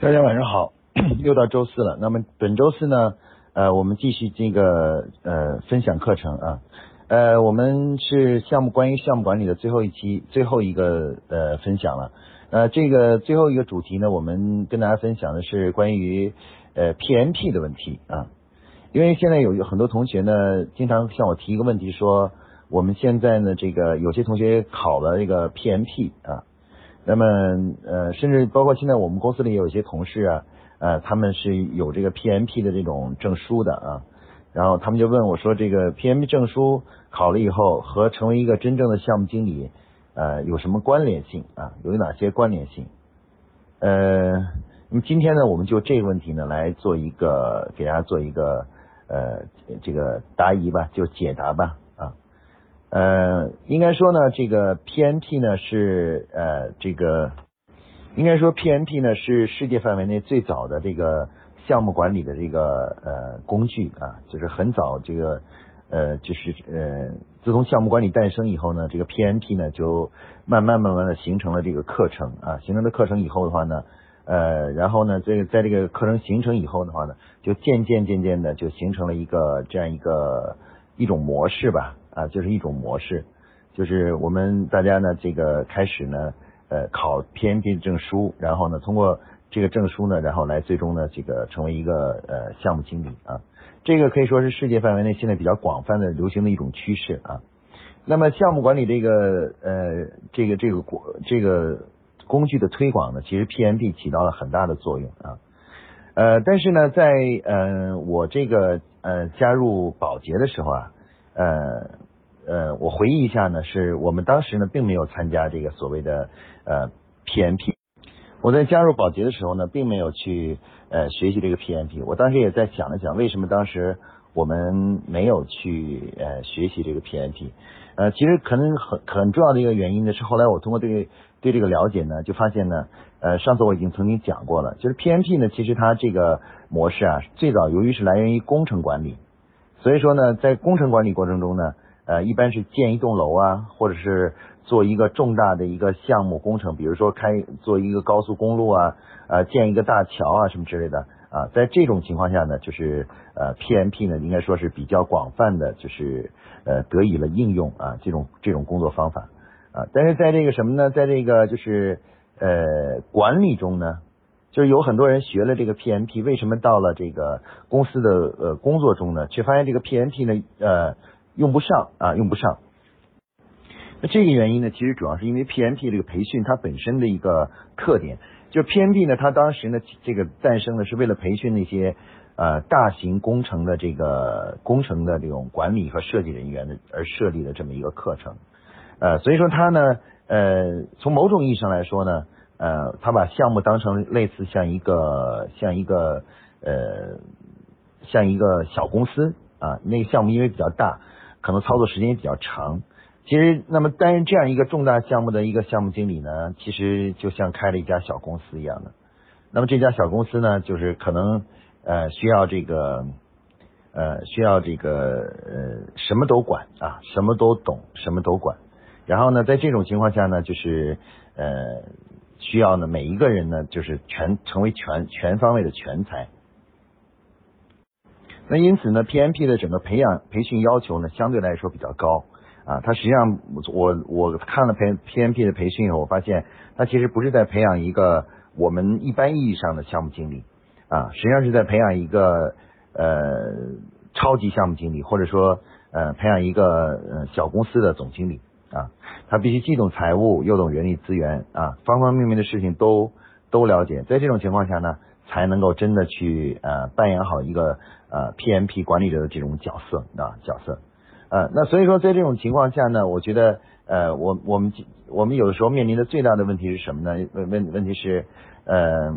大家晚上好，又到周四了。那么本周四呢，呃，我们继续这个呃分享课程啊，呃，我们是项目关于项目管理的最后一期最后一个呃分享了。呃，这个最后一个主题呢，我们跟大家分享的是关于呃 PMP 的问题啊，因为现在有有很多同学呢，经常向我提一个问题，说我们现在呢，这个有些同学考了这个 PMP 啊。那么呃，甚至包括现在我们公司里有一些同事啊，呃，他们是有这个 PMP 的这种证书的啊，然后他们就问我说，这个 PMP 证书考了以后和成为一个真正的项目经理呃有什么关联性啊？有哪些关联性？呃，那么今天呢，我们就这个问题呢来做一个给大家做一个呃这个答疑吧，就解答吧。呃，应该说呢，这个 PMP 呢是呃这个，应该说 PMP 呢是世界范围内最早的这个项目管理的这个呃工具啊，就是很早这个呃就是呃自从项目管理诞生以后呢，这个 PMP 呢就慢慢慢慢的形成了这个课程啊，形成了课程以后的话呢，呃然后呢这个在这个课程形成以后的话呢，就渐渐渐渐的就形成了一个这样一个一种模式吧。啊，就是一种模式，就是我们大家呢，这个开始呢，呃，考 PMP 证书，然后呢，通过这个证书呢，然后来最终呢，这个成为一个呃项目经理啊，这个可以说是世界范围内现在比较广泛的流行的一种趋势啊。那么项目管理这个呃这个这个国这个工具的推广呢，其实 PMP 起到了很大的作用啊。呃，但是呢，在呃我这个呃加入保洁的时候啊，呃。呃，我回忆一下呢，是我们当时呢并没有参加这个所谓的呃 PMP。我在加入保洁的时候呢，并没有去呃学习这个 PMP。我当时也在想了想，为什么当时我们没有去呃学习这个 PMP？呃，其实可能很很重要的一个原因呢，是后来我通过对对这个了解呢，就发现呢，呃，上次我已经曾经讲过了，就是 PMP 呢，其实它这个模式啊，最早由于是来源于工程管理，所以说呢，在工程管理过程中呢。呃，一般是建一栋楼啊，或者是做一个重大的一个项目工程，比如说开做一个高速公路啊，呃，建一个大桥啊什么之类的。啊，在这种情况下呢，就是呃 PMP 呢应该说是比较广泛的，就是呃得以了应用啊这种这种工作方法。啊，但是在这个什么呢，在这个就是呃管理中呢，就是有很多人学了这个 PMP，为什么到了这个公司的呃工作中呢，却发现这个 PMP 呢呃。用不上啊，用不上。那这个原因呢，其实主要是因为 PMP 这个培训它本身的一个特点，就是 PMP 呢，它当时呢这个诞生呢是为了培训那些呃大型工程的这个工程的这种管理和设计人员的而设立的这么一个课程。呃，所以说它呢，呃，从某种意义上来说呢，呃，它把项目当成类似像一个像一个呃像一个小公司啊，那个项目因为比较大。可能操作时间也比较长，其实那么担任这样一个重大项目的一个项目经理呢，其实就像开了一家小公司一样的。那么这家小公司呢，就是可能呃需要这个呃需要这个呃什么都管啊，什么都懂，什么都管。然后呢，在这种情况下呢，就是呃需要呢每一个人呢，就是全成为全全方位的全才。那因此呢，PMP 的整个培养培训要求呢，相对来说比较高啊。它实际上，我我看了培 PMP 的培训以后，我发现它其实不是在培养一个我们一般意义上的项目经理啊，实际上是在培养一个呃超级项目经理，或者说呃培养一个呃小公司的总经理啊。他必须既懂财务，又懂人力资源啊，方方面面的事情都都了解。在这种情况下呢。才能够真的去呃扮演好一个呃 PMP 管理者的这种角色啊角色呃那所以说在这种情况下呢，我觉得呃我我们我们有的时候面临的最大的问题是什么呢？问问问题是呃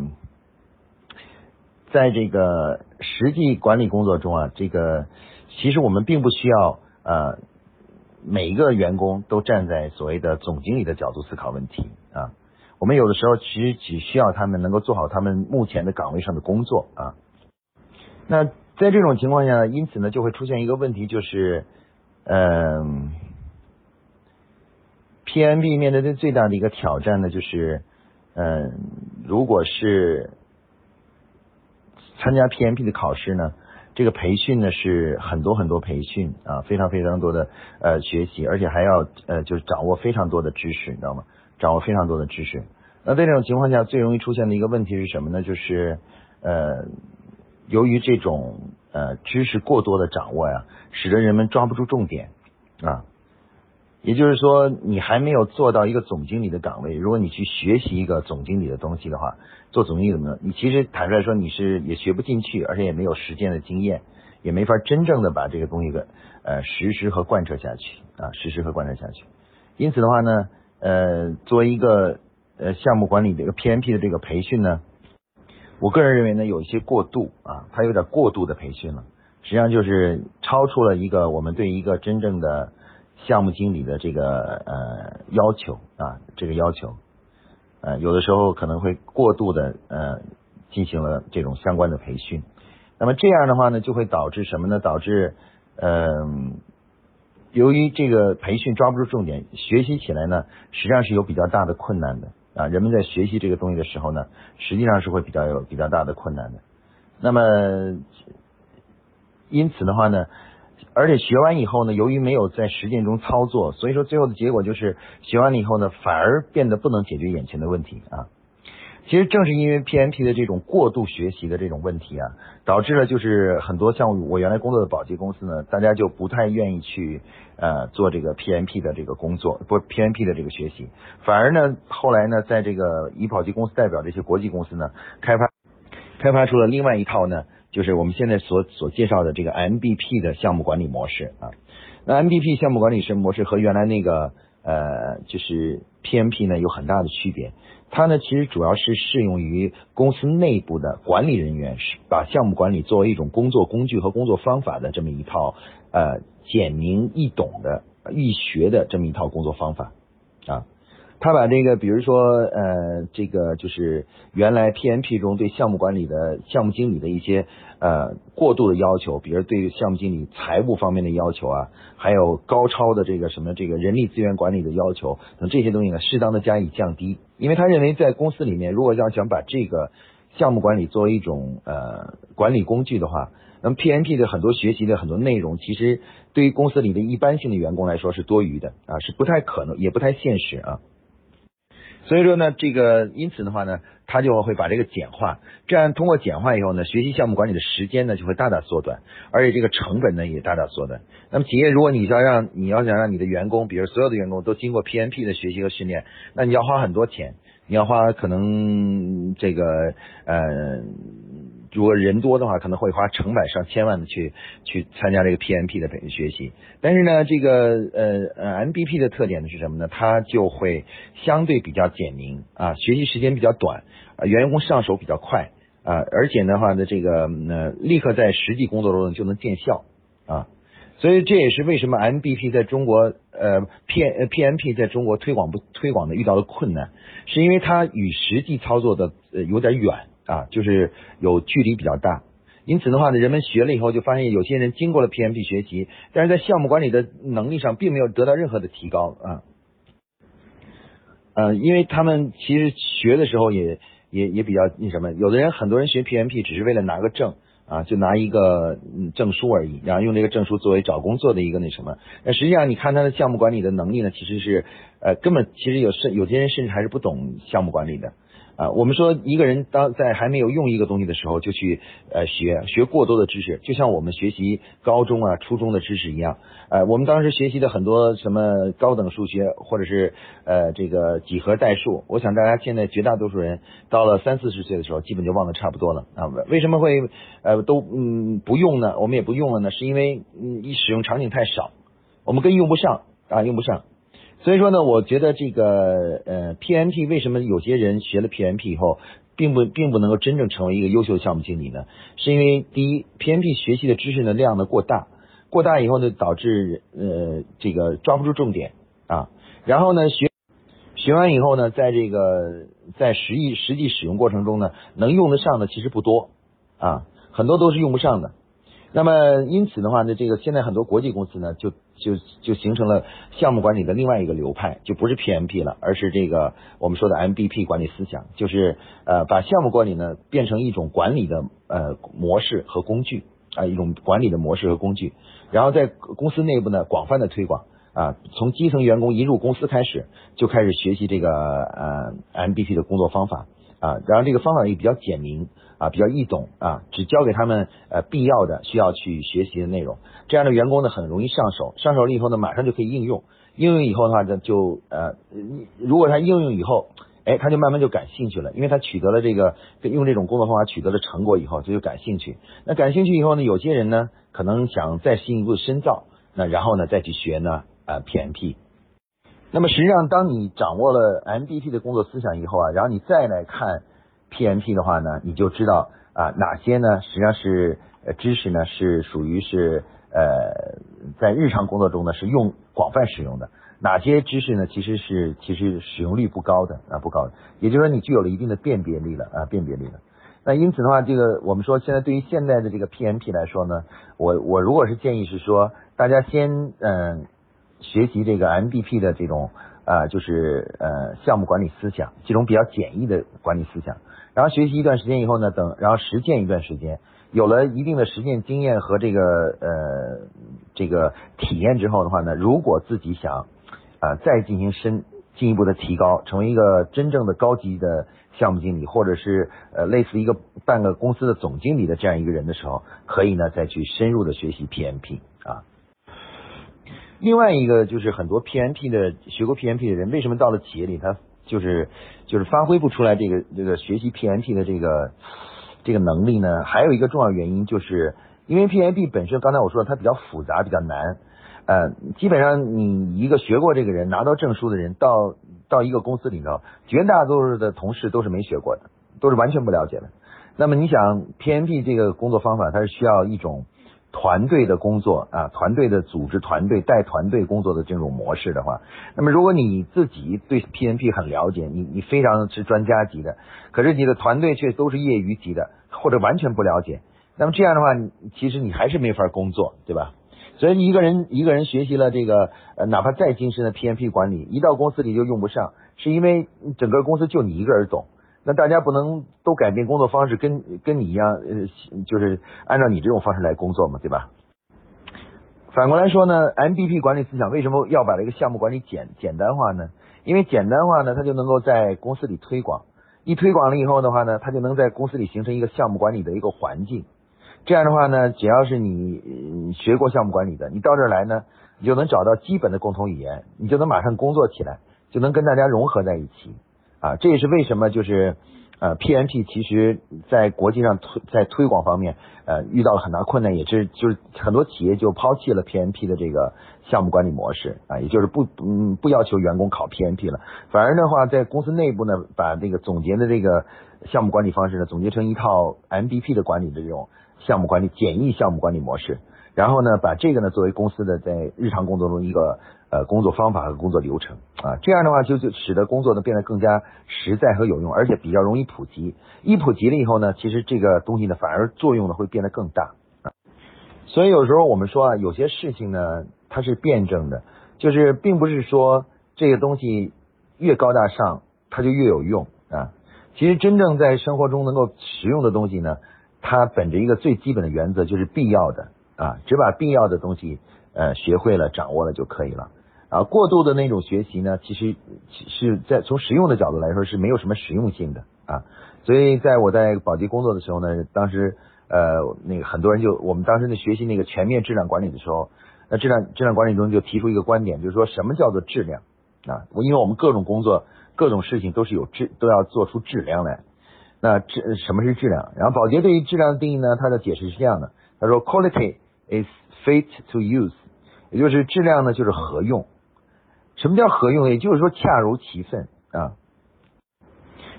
在这个实际管理工作中啊，这个其实我们并不需要呃每一个员工都站在所谓的总经理的角度思考问题啊。我们有的时候其实只需要他们能够做好他们目前的岗位上的工作啊。那在这种情况下，因此呢就会出现一个问题，就是嗯，PMB 面对的最大的一个挑战呢，就是嗯，如果是参加 PMP 的考试呢，这个培训呢是很多很多培训啊，非常非常多的呃学习，而且还要呃就是掌握非常多的知识，你知道吗？掌握非常多的知识。那在这种情况下，最容易出现的一个问题是什么呢？就是呃，由于这种呃知识过多的掌握呀，使得人们抓不住重点啊。也就是说，你还没有做到一个总经理的岗位，如果你去学习一个总经理的东西的话，做总经理怎么？你其实坦率说，你是也学不进去，而且也没有实践的经验，也没法真正的把这个东西给呃实施和贯彻下去啊，实施和贯彻下去。因此的话呢，呃，作为一个呃项目管理的一个 PMP 的这个培训呢，我个人认为呢，有一些过度啊，它有点过度的培训了，实际上就是超出了一个我们对一个真正的。项目经理的这个呃要求啊，这个要求，呃，有的时候可能会过度的呃进行了这种相关的培训，那么这样的话呢，就会导致什么呢？导致嗯，由于这个培训抓不住重点，学习起来呢，实际上是有比较大的困难的啊。人们在学习这个东西的时候呢，实际上是会比较有比较大的困难的。那么因此的话呢。而且学完以后呢，由于没有在实践中操作，所以说最后的结果就是学完了以后呢，反而变得不能解决眼前的问题啊。其实正是因为 PMP 的这种过度学习的这种问题啊，导致了就是很多像我原来工作的保洁公司呢，大家就不太愿意去呃做这个 PMP 的这个工作，不 PMP 的这个学习，反而呢后来呢，在这个以保洁公司代表这些国际公司呢，开发开发出了另外一套呢。就是我们现在所所介绍的这个 MBP 的项目管理模式啊，那 MBP 项目管理师模式和原来那个呃就是 PMP 呢有很大的区别，它呢其实主要是适用于公司内部的管理人员，是把项目管理作为一种工作工具和工作方法的这么一套呃简明易懂的易学的这么一套工作方法啊。他把这个，比如说，呃，这个就是原来 PMP 中对项目管理的项目经理的一些呃过度的要求，比如对于项目经理财务方面的要求啊，还有高超的这个什么这个人力资源管理的要求等这些东西呢，适当的加以降低。因为他认为在公司里面，如果要想把这个项目管理作为一种呃管理工具的话，那么 PMP 的很多学习的很多内容，其实对于公司里的一般性的员工来说是多余的啊，是不太可能，也不太现实啊。所以说呢，这个因此的话呢，他就会把这个简化，这样通过简化以后呢，学习项目管理的时间呢就会大大缩短，而且这个成本呢也大大缩短。那么企业如果你要让你要想让你的员工，比如所有的员工都经过 PNP 的学习和训练，那你要花很多钱，你要花可能这个呃。如果人多的话，可能会花成百上千万的去去参加这个 PMP 的培学习。但是呢，这个呃呃 MBP 的特点呢是什么呢？它就会相对比较简明啊，学习时间比较短啊，员工上手比较快啊，而且的话呢，这个呃立刻在实际工作中就能见效啊。所以这也是为什么 MBP 在中国呃 P PMP 在中国推广不推广的遇到的困难，是因为它与实际操作的呃有点远。啊，就是有距离比较大，因此的话呢，人们学了以后就发现，有些人经过了 PMP 学习，但是在项目管理的能力上并没有得到任何的提高啊。呃，因为他们其实学的时候也也也比较那什么，有的人很多人学 PMP 只是为了拿个证啊，就拿一个证书而已，然后用这个证书作为找工作的一个那什么。那实际上你看他的项目管理的能力呢，其实是呃根本其实有甚有些人甚至还是不懂项目管理的。啊，我们说一个人当在还没有用一个东西的时候就去呃学学过多的知识，就像我们学习高中啊、初中的知识一样。呃，我们当时学习的很多什么高等数学或者是呃这个几何代数，我想大家现在绝大多数人到了三四十岁的时候，基本就忘得差不多了啊。为什么会呃都嗯不用呢？我们也不用了呢？是因为嗯一使用场景太少，我们更用不上啊，用不上。所以说呢，我觉得这个呃 PMP 为什么有些人学了 PMP 以后，并不并不能够真正成为一个优秀的项目经理呢？是因为第一，PMP 学习的知识的量呢过大，过大以后呢，导致呃这个抓不住重点啊。然后呢，学学完以后呢，在这个在实际实际使用过程中呢，能用得上的其实不多啊，很多都是用不上的。那么因此的话呢，这个现在很多国际公司呢就。就就形成了项目管理的另外一个流派，就不是 PMP 了，而是这个我们说的 MBP 管理思想，就是呃把项目管理呢变成一种管理的呃模式和工具啊，一种管理的模式和工具，然后在公司内部呢广泛的推广啊，从基层员工一入公司开始就开始学习这个呃 MBP 的工作方法啊，然后这个方法也比较简明啊，比较易懂啊，只教给他们呃必要的需要去学习的内容，这样的员工呢很容易上手，上手了以后呢马上就可以应用，应用以后的话呢就呃如果他应用以后。哎，他就慢慢就感兴趣了，因为他取得了这个用这种工作方法取得了成果以后，他就感兴趣。那感兴趣以后呢，有些人呢可能想再进一步深造，那然后呢再去学呢啊 PMP。那么实际上，当你掌握了 MBP 的工作思想以后啊，然后你再来看 PMP 的话呢，你就知道啊哪些呢实际上是呃知识呢是属于是呃在日常工作中呢是用广泛使用的。哪些知识呢？其实是其实使用率不高的啊，不高的。也就是说，你具有了一定的辨别力了啊，辨别力了。那因此的话，这个我们说，现在对于现在的这个 PMP 来说呢，我我如果是建议是说，大家先嗯学习这个 MBP 的这种啊，就是呃项目管理思想，这种比较简易的管理思想。然后学习一段时间以后呢，等然后实践一段时间，有了一定的实践经验和这个呃这个体验之后的话呢，如果自己想啊，再进行深进一步的提高，成为一个真正的高级的项目经理，或者是呃类似一个半个公司的总经理的这样一个人的时候，可以呢再去深入的学习 PMP 啊。另外一个就是很多 PMP 的学过 PMP 的人，为什么到了企业里他就是就是发挥不出来这个这个学习 PMP 的这个这个能力呢？还有一个重要原因，就是因为 PMP 本身刚才我说了它比较复杂，比较难。呃，基本上你一个学过这个人拿到证书的人，到到一个公司里头，绝大多数的同事都是没学过的，都是完全不了解的。那么你想，PMP 这个工作方法，它是需要一种团队的工作啊，团队的组织、团队带团队工作的这种模式的话，那么如果你自己对 PMP 很了解，你你非常是专家级的，可是你的团队却都是业余级的，或者完全不了解，那么这样的话，其实你还是没法工作，对吧？所以一个人一个人学习了这个呃，哪怕再精深的 PMP 管理，一到公司里就用不上，是因为整个公司就你一个人懂。那大家不能都改变工作方式，跟跟你一样，呃，就是按照你这种方式来工作嘛，对吧？反过来说呢，MBP 管理思想为什么要把这个项目管理简简单化呢？因为简单化呢，它就能够在公司里推广，一推广了以后的话呢，它就能在公司里形成一个项目管理的一个环境。这样的话呢，只要是你学过项目管理的，你到这儿来呢，你就能找到基本的共同语言，你就能马上工作起来，就能跟大家融合在一起啊。这也是为什么就是呃 PMP 其实在国际上推在推广方面呃遇到了很大困难，也是就是很多企业就抛弃了 PMP 的这个项目管理模式啊，也就是不嗯不要求员工考 PMP 了，反而的话在公司内部呢，把这个总结的这个项目管理方式呢，总结成一套 MBP 的管理的这种。项目管理简易项目管理模式，然后呢，把这个呢作为公司的在日常工作中一个呃工作方法和工作流程啊，这样的话就就使得工作呢变得更加实在和有用，而且比较容易普及。一普及了以后呢，其实这个东西呢反而作用呢会变得更大啊。所以有时候我们说啊，有些事情呢它是辩证的，就是并不是说这个东西越高大上它就越有用啊。其实真正在生活中能够实用的东西呢。它本着一个最基本的原则，就是必要的啊，只把必要的东西呃学会了、掌握了就可以了啊。过度的那种学习呢，其实是在从实用的角度来说是没有什么实用性的啊。所以在我在宝洁工作的时候呢，当时呃那个很多人就我们当时在学习那个全面质量管理的时候，那质量质量管理中就提出一个观点，就是说什么叫做质量啊？因为我们各种工作、各种事情都是有质，都要做出质量来。那质什么是质量？然后宝洁对于质量的定义呢？它的解释是这样的：他说，quality is fit to use，也就是质量呢就是合用。什么叫合用？也就是说恰如其分啊。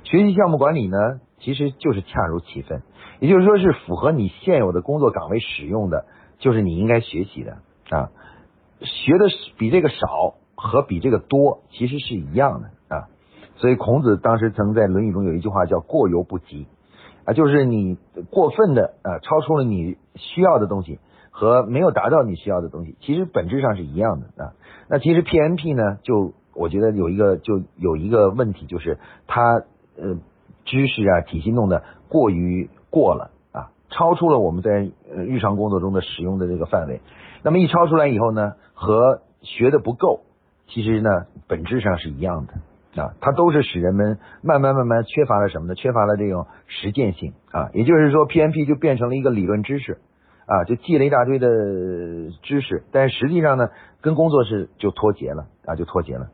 学习项目管理呢，其实就是恰如其分，也就是说是符合你现有的工作岗位使用的，就是你应该学习的啊。学的比这个少和比这个多，其实是一样的啊。所以孔子当时曾在《论语》中有一句话叫“过犹不及”，啊，就是你过分的啊，超出了你需要的东西和没有达到你需要的东西，其实本质上是一样的啊。那其实 PMP 呢，就我觉得有一个就有一个问题，就是它呃知识啊体系弄得过于过了啊，超出了我们在日常工作中的使用的这个范围。那么一超出来以后呢，和学的不够，其实呢本质上是一样的啊，它都是使人们慢慢慢慢缺乏了什么呢？缺乏了这种实践性啊，也就是说 PMP 就变成了一个理论知识啊，就记了一大堆的知识，但是实际上呢，跟工作是就脱节了啊，就脱节了。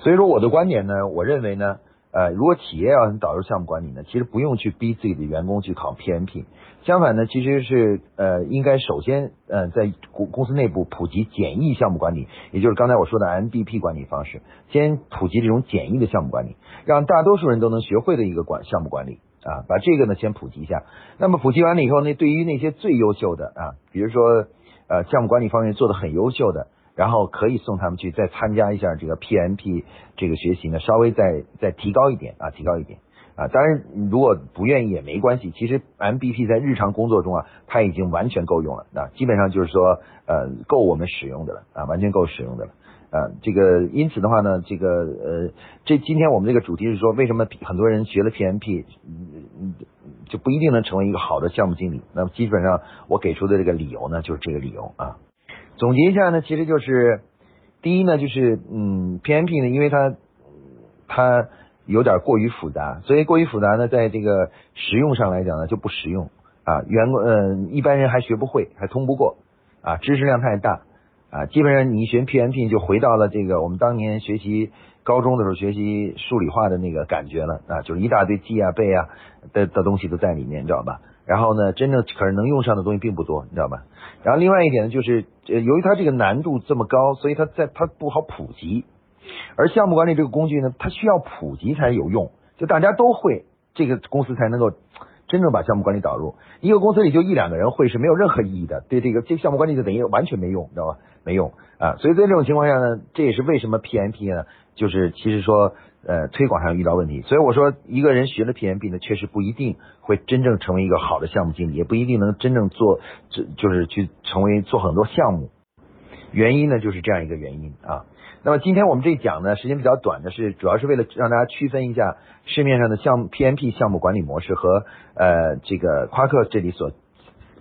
所以说我的观点呢，我认为呢。呃，如果企业要导入项目管理呢，其实不用去逼自己的员工去考 PMP，相反呢，其实是呃应该首先呃在公公司内部普及简易项目管理，也就是刚才我说的 MBP 管理方式，先普及这种简易的项目管理，让大多数人都能学会的一个管项目管理啊，把这个呢先普及一下。那么普及完了以后呢，对于那些最优秀的啊，比如说呃项目管理方面做的很优秀的。然后可以送他们去再参加一下这个 PMP 这个学习呢，稍微再再提高一点啊，提高一点啊。当然，如果不愿意也没关系。其实 MBP 在日常工作中啊，它已经完全够用了啊，基本上就是说呃够我们使用的了啊，完全够使用的了啊。这个因此的话呢，这个呃这今天我们这个主题是说，为什么很多人学了 PMP 嗯就不一定能成为一个好的项目经理？那么基本上我给出的这个理由呢，就是这个理由啊。总结一下呢，其实就是第一呢，就是嗯，PMP 呢，因为它它有点过于复杂，所以过于复杂呢，在这个实用上来讲呢就不实用啊，员工嗯一般人还学不会，还通不过啊，知识量太大啊，基本上你一学 PMP 就回到了这个我们当年学习高中的时候学习数理化的那个感觉了啊，就是一大堆记啊背啊的的东西都在里面，你知道吧？然后呢，真正可是能用上的东西并不多，你知道吧？然后另外一点呢，就是呃，由于它这个难度这么高，所以它在它不好普及。而项目管理这个工具呢，它需要普及才有用，就大家都会，这个公司才能够真正把项目管理导入。一个公司里就一两个人会是没有任何意义的，对这个这项目管理就等于完全没用，你知道吧？没用啊！所以在这种情况下呢，这也是为什么 PMP 呢，就是其实说。呃，推广上遇到问题，所以我说一个人学了 PMP 呢，确实不一定会真正成为一个好的项目经理，也不一定能真正做，这就是去成为做很多项目。原因呢，就是这样一个原因啊。那么今天我们这一讲呢，时间比较短的是，主要是为了让大家区分一下市面上的项目 PMP 项目管理模式和呃这个夸克这里所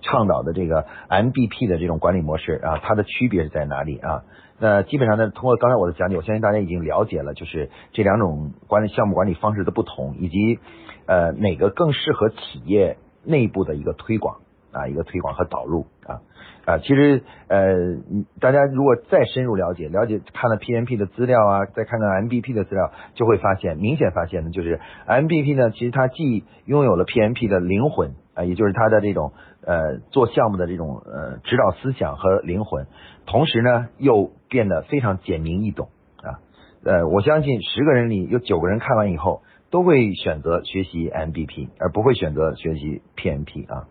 倡导的这个 MBP 的这种管理模式啊，它的区别是在哪里啊？那基本上呢，通过刚才我的讲解，我相信大家已经了解了，就是这两种管理项目管理方式的不同，以及呃哪个更适合企业内部的一个推广啊，一个推广和导入啊啊，其实呃大家如果再深入了解，了解看了 PMP 的资料啊，再看看 MBP 的资料，就会发现明显发现呢，就是 MBP 呢，其实它既拥有了 PMP 的灵魂啊，也就是它的这种呃做项目的这种呃指导思想和灵魂。同时呢，又变得非常简明易懂啊！呃，我相信十个人里有九个人看完以后都会选择学习 MBP，而不会选择学习 PMP 啊。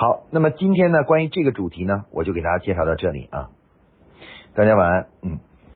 好，那么今天呢，关于这个主题呢，我就给大家介绍到这里啊。大家晚安，嗯。